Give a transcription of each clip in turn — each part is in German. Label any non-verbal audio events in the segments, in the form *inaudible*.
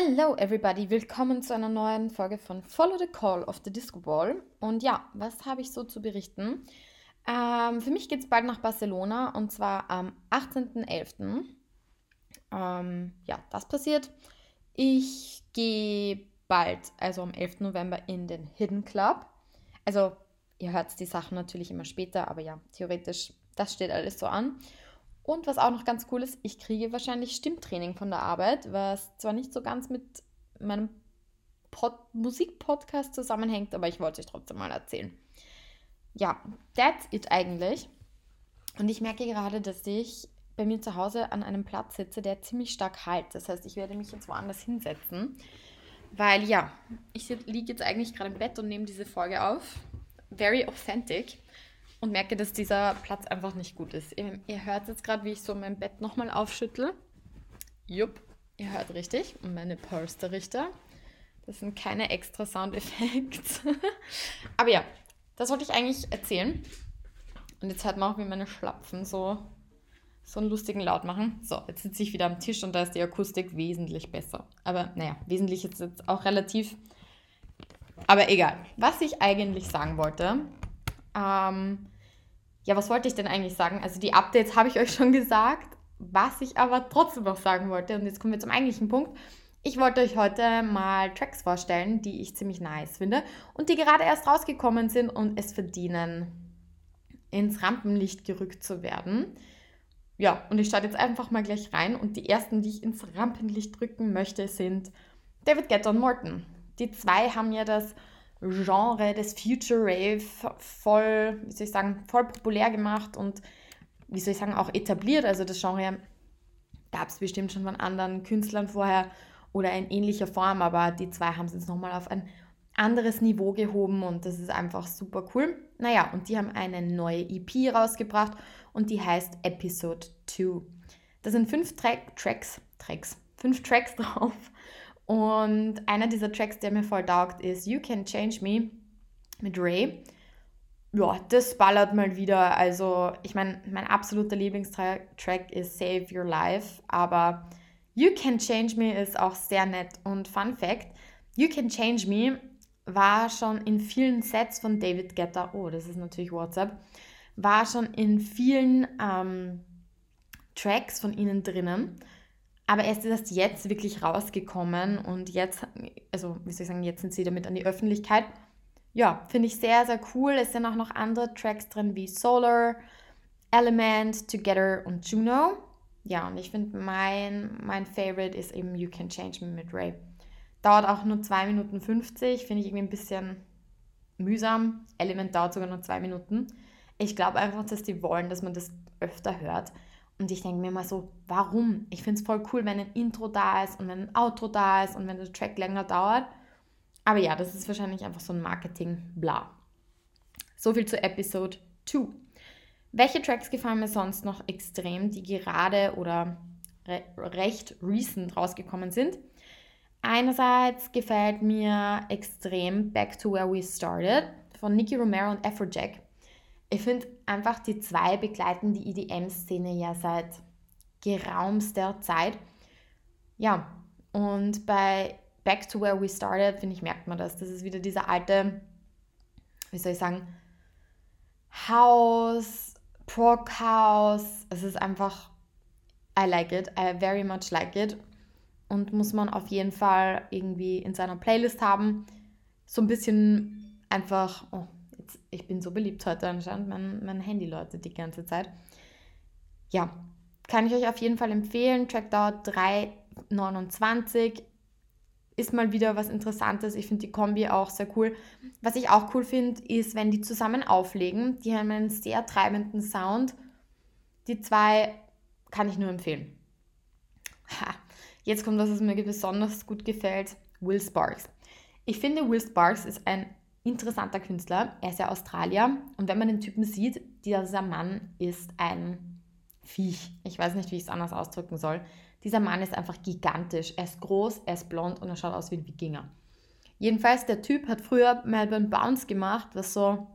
Hello everybody, willkommen zu einer neuen Folge von Follow the Call of the Disco Ball. Und ja, was habe ich so zu berichten? Ähm, für mich geht es bald nach Barcelona und zwar am 18.11. Ähm, ja, das passiert. Ich gehe bald, also am 11. November, in den Hidden Club. Also, ihr hört die Sachen natürlich immer später, aber ja, theoretisch, das steht alles so an. Und was auch noch ganz cool ist, ich kriege wahrscheinlich Stimmtraining von der Arbeit, was zwar nicht so ganz mit meinem Pod Musikpodcast zusammenhängt, aber ich wollte es euch trotzdem mal erzählen. Ja, that's it eigentlich. Und ich merke gerade, dass ich bei mir zu Hause an einem Platz sitze, der ziemlich stark halt. Das heißt, ich werde mich jetzt woanders hinsetzen, weil ja, ich liege jetzt eigentlich gerade im Bett und nehme diese Folge auf. Very authentic und merke, dass dieser Platz einfach nicht gut ist. Ihr, ihr hört jetzt gerade, wie ich so mein Bett nochmal aufschüttle. Jupp, ihr hört richtig. Und meine Polsterrichter. Das sind keine extra Soundeffekte. *laughs* Aber ja, das wollte ich eigentlich erzählen. Und jetzt hört man auch, wie meine Schlapfen so, so einen lustigen Laut machen. So, jetzt sitze ich wieder am Tisch und da ist die Akustik wesentlich besser. Aber naja, wesentlich ist jetzt auch relativ. Aber egal. Was ich eigentlich sagen wollte, ähm, ja, was wollte ich denn eigentlich sagen? Also die Updates habe ich euch schon gesagt. Was ich aber trotzdem noch sagen wollte, und jetzt kommen wir zum eigentlichen Punkt. Ich wollte euch heute mal Tracks vorstellen, die ich ziemlich nice finde und die gerade erst rausgekommen sind und es verdienen, ins Rampenlicht gerückt zu werden. Ja, und ich starte jetzt einfach mal gleich rein und die ersten, die ich ins Rampenlicht drücken möchte, sind David Guetta und Morton. Die zwei haben ja das Genre des Future Rave voll, wie soll ich sagen, voll populär gemacht und wie soll ich sagen, auch etabliert. Also das Genre gab es bestimmt schon von anderen Künstlern vorher oder in ähnlicher Form, aber die zwei haben es jetzt nochmal auf ein anderes Niveau gehoben und das ist einfach super cool. Naja, und die haben eine neue EP rausgebracht und die heißt Episode 2. Da sind fünf Tra Tracks, Tracks, fünf Tracks *laughs* drauf und einer dieser Tracks, der mir voll taugt, ist You Can Change Me mit Ray. Ja, das ballert mal wieder. Also, ich meine, mein absoluter Lieblingstrack ist Save Your Life, aber You Can Change Me ist auch sehr nett. Und Fun Fact: You Can Change Me war schon in vielen Sets von David Guetta, oh, das ist natürlich WhatsApp, war schon in vielen ähm, Tracks von ihnen drinnen. Aber erst ist das jetzt wirklich rausgekommen und jetzt, also wie soll ich sagen, jetzt sind sie damit an die Öffentlichkeit. Ja, finde ich sehr, sehr cool. Es sind auch noch andere Tracks drin wie Solar, Element, Together und Juno. Ja, und ich finde, mein, mein Favorite ist eben You Can Change Me mit Ray. Dauert auch nur 2 Minuten 50, finde ich irgendwie ein bisschen mühsam. Element dauert sogar nur 2 Minuten. Ich glaube einfach, dass die wollen, dass man das öfter hört. Und ich denke mir mal so, warum? Ich finde es voll cool, wenn ein Intro da ist und wenn ein Outro da ist und wenn der Track länger dauert. Aber ja, das ist wahrscheinlich einfach so ein Marketing-Bla. So viel zu Episode 2. Welche Tracks gefallen mir sonst noch extrem, die gerade oder re recht recent rausgekommen sind? Einerseits gefällt mir extrem Back to Where We Started von Nicky Romero und Afrojack. Ich finde einfach, die zwei begleiten die EDM-Szene ja seit geraumster Zeit. Ja, und bei Back to Where We Started, finde ich, merkt man das. Das ist wieder dieser alte, wie soll ich sagen, House, Prog House. Es ist einfach, I like it, I very much like it. Und muss man auf jeden Fall irgendwie in seiner Playlist haben. So ein bisschen einfach, oh, ich bin so beliebt heute anscheinend, mein, mein Handy läutet die ganze Zeit. Ja, kann ich euch auf jeden Fall empfehlen. Track dauert 3,29. Ist mal wieder was Interessantes. Ich finde die Kombi auch sehr cool. Was ich auch cool finde, ist, wenn die zusammen auflegen. Die haben einen sehr treibenden Sound. Die zwei kann ich nur empfehlen. Ha. Jetzt kommt was, was mir besonders gut gefällt. Will Sparks. Ich finde, Will Sparks ist ein interessanter Künstler. Er ist ja Australier. Und wenn man den Typen sieht, dieser Mann ist ein Viech. Ich weiß nicht, wie ich es anders ausdrücken soll. Dieser Mann ist einfach gigantisch. Er ist groß, er ist blond und er schaut aus wie ein Wikinger. Jedenfalls, der Typ hat früher Melbourne Bounce gemacht, was so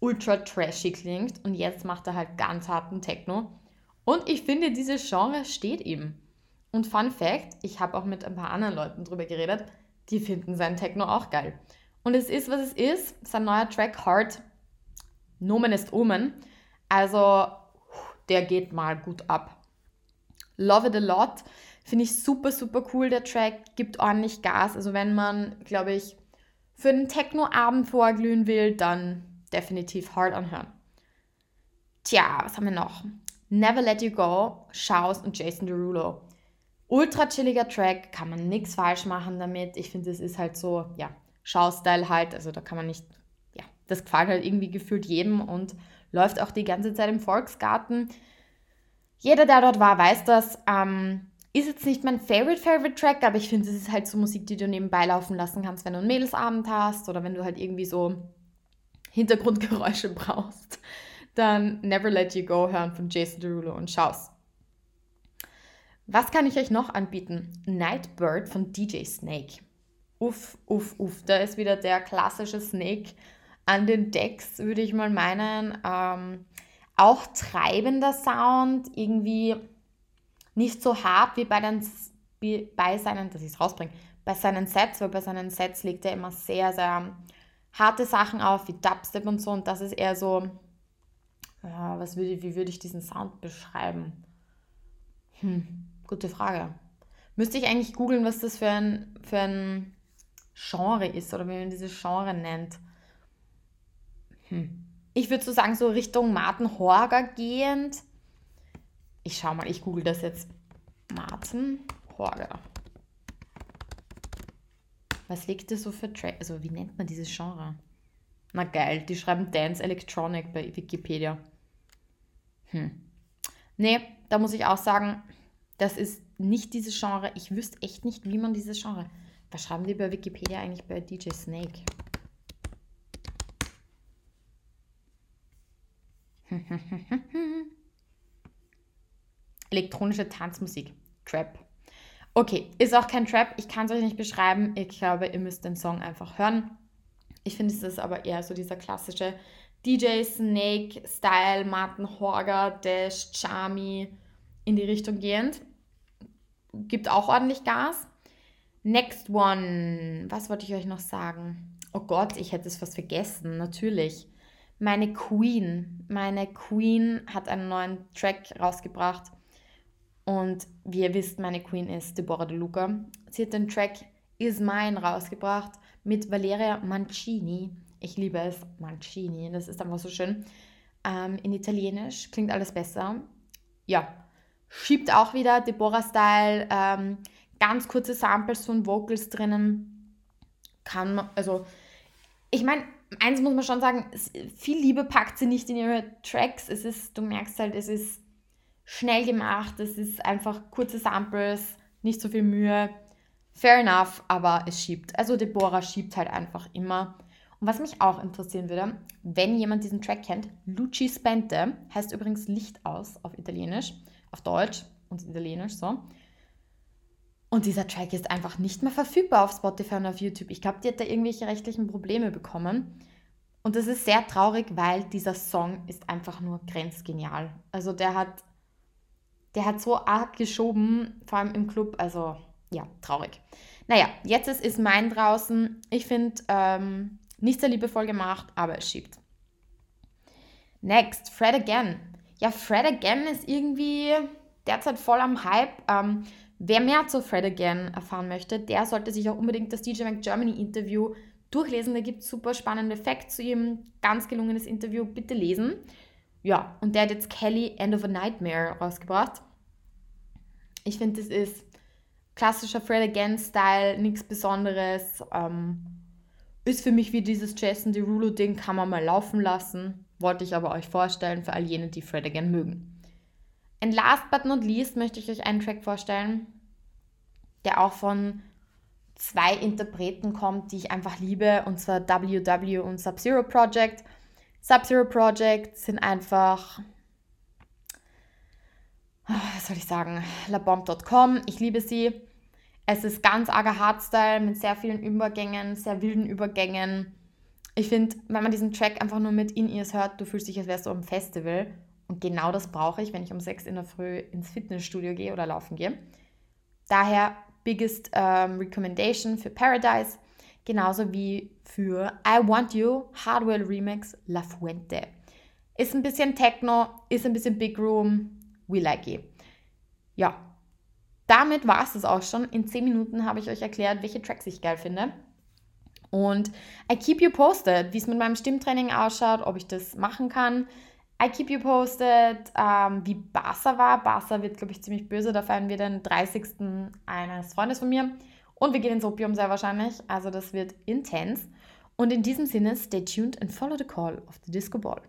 ultra trashy klingt. Und jetzt macht er halt ganz harten Techno. Und ich finde, dieses Genre steht ihm. Und Fun Fact, ich habe auch mit ein paar anderen Leuten drüber geredet, die finden seinen Techno auch geil. Und es ist, was es ist. Sein neuer Track Heart, Nomen ist Omen. Also, der geht mal gut ab. Love It A Lot, finde ich super, super cool. Der Track gibt ordentlich Gas. Also, wenn man, glaube ich, für einen Techno-Abend vorglühen will, dann definitiv Hard anhören. Tja, was haben wir noch? Never Let You Go, Shouse und Jason Derulo. Ultra chilliger Track, kann man nichts falsch machen damit. Ich finde, es ist halt so, ja, Shouse-Style halt. Also da kann man nicht, ja, das gefällt halt irgendwie gefühlt jedem und läuft auch die ganze Zeit im Volksgarten. Jeder, der dort war, weiß das. Ähm, ist jetzt nicht mein Favorite Favorite Track, aber ich finde, es ist halt so Musik, die du nebenbei laufen lassen kannst, wenn du einen Mädelsabend hast oder wenn du halt irgendwie so Hintergrundgeräusche *laughs* brauchst. Dann Never Let You Go hören von Jason Derulo und Schaus. Was kann ich euch noch anbieten? Nightbird von DJ Snake. Uff, uff, uff. Da ist wieder der klassische Snake an den Decks, würde ich mal meinen. Ähm, auch treibender Sound, irgendwie nicht so hart wie bei, den, wie bei seinen, dass ich es rausbringe, bei seinen Sets, weil bei seinen Sets legt er immer sehr, sehr harte Sachen auf, wie Dubstep und so. Und das ist eher so, ja, was würde, wie würde ich diesen Sound beschreiben? Hm, gute Frage. Müsste ich eigentlich googeln, was das für ein, für ein Genre ist oder wie man dieses Genre nennt. Hm. Ich würde so sagen, so Richtung Martin Horger gehend. Ich schau mal, ich google das jetzt. Martin Horger. Was legt ihr so für Track? Also, wie nennt man dieses Genre? Na geil, die schreiben Dance Electronic bei Wikipedia. Hm. Nee, da muss ich auch sagen, das ist nicht dieses Genre. Ich wüsste echt nicht, wie man dieses Genre. Was schreiben die bei Wikipedia eigentlich bei DJ Snake? *laughs* Elektronische Tanzmusik. Trap. Okay, ist auch kein Trap. Ich kann es euch nicht beschreiben. Ich glaube, ihr müsst den Song einfach hören. Ich finde, es ist aber eher so dieser klassische DJ Snake-Style, Martin Horger, Dash, Charmy in die Richtung gehend. Gibt auch ordentlich Gas. Next one. Was wollte ich euch noch sagen? Oh Gott, ich hätte es fast vergessen. Natürlich. Meine Queen. Meine Queen hat einen neuen Track rausgebracht. Und wie ihr wisst, meine Queen ist Deborah De Luca. Sie hat den Track Is Mine rausgebracht mit Valeria Mancini. Ich liebe es, Mancini, das ist einfach so schön. Ähm, in Italienisch klingt alles besser. Ja, schiebt auch wieder Deborah-Style, ähm, ganz kurze Samples von Vocals drinnen. Kann man, also, ich meine, eins muss man schon sagen, viel Liebe packt sie nicht in ihre Tracks. Es ist, du merkst halt, es ist schnell gemacht, es ist einfach kurze Samples, nicht so viel Mühe. Fair enough, aber es schiebt. Also Deborah schiebt halt einfach immer. Und was mich auch interessieren würde, wenn jemand diesen Track kennt, Luci Spente, heißt übrigens Licht aus auf Italienisch, auf Deutsch und Italienisch so. Und dieser Track ist einfach nicht mehr verfügbar auf Spotify und auf YouTube. Ich glaube, die hat da irgendwelche rechtlichen Probleme bekommen. Und das ist sehr traurig, weil dieser Song ist einfach nur grenzgenial. Also der hat, der hat so arg geschoben, vor allem im Club. Also ja, traurig. Naja, jetzt ist, ist mein draußen. Ich finde, ähm, nicht sehr liebevoll gemacht, aber es schiebt. Next, Fred Again. Ja, Fred Again ist irgendwie derzeit voll am Hype. Ähm, wer mehr zu Fred Again erfahren möchte, der sollte sich auch unbedingt das DJ Mac Germany Interview durchlesen. Da gibt es super spannende Facts zu ihm. Ganz gelungenes Interview, bitte lesen. Ja, und der hat jetzt Kelly End of a Nightmare rausgebracht. Ich finde, das ist klassischer Fred Again-Style, nichts Besonderes. Ähm, ist für mich wie dieses Jason Derulo-Ding, kann man mal laufen lassen. Wollte ich aber euch vorstellen für all jene, die Fred Again mögen. And last but not least möchte ich euch einen Track vorstellen, der auch von zwei Interpreten kommt, die ich einfach liebe, und zwar WW und Sub-Zero Project. Sub-Zero Project sind einfach was soll ich sagen, labomb.com. Ich liebe sie. Es ist ganz arger Hardstyle mit sehr vielen Übergängen, sehr wilden Übergängen. Ich finde, wenn man diesen Track einfach nur mit In-Ears hört, du fühlst dich, als wärst du am Festival. Und genau das brauche ich, wenn ich um 6 in der Früh ins Fitnessstudio gehe oder laufen gehe. Daher biggest ähm, recommendation für Paradise, genauso wie für I Want You Hardwell Remix La Fuente. Ist ein bisschen Techno, ist ein bisschen Big Room, we like it. Ja, damit war es das auch schon. In 10 Minuten habe ich euch erklärt, welche Tracks ich geil finde. Und I keep you posted, wie es mit meinem Stimmtraining ausschaut, ob ich das machen kann. I keep you posted, ähm, wie Barca war. Barca wird, glaube ich, ziemlich böse. Da feiern wir den 30. eines Freundes von mir. Und wir gehen ins Opium sehr wahrscheinlich. Also das wird intens. Und in diesem Sinne, stay tuned and follow the call of the Disco Ball.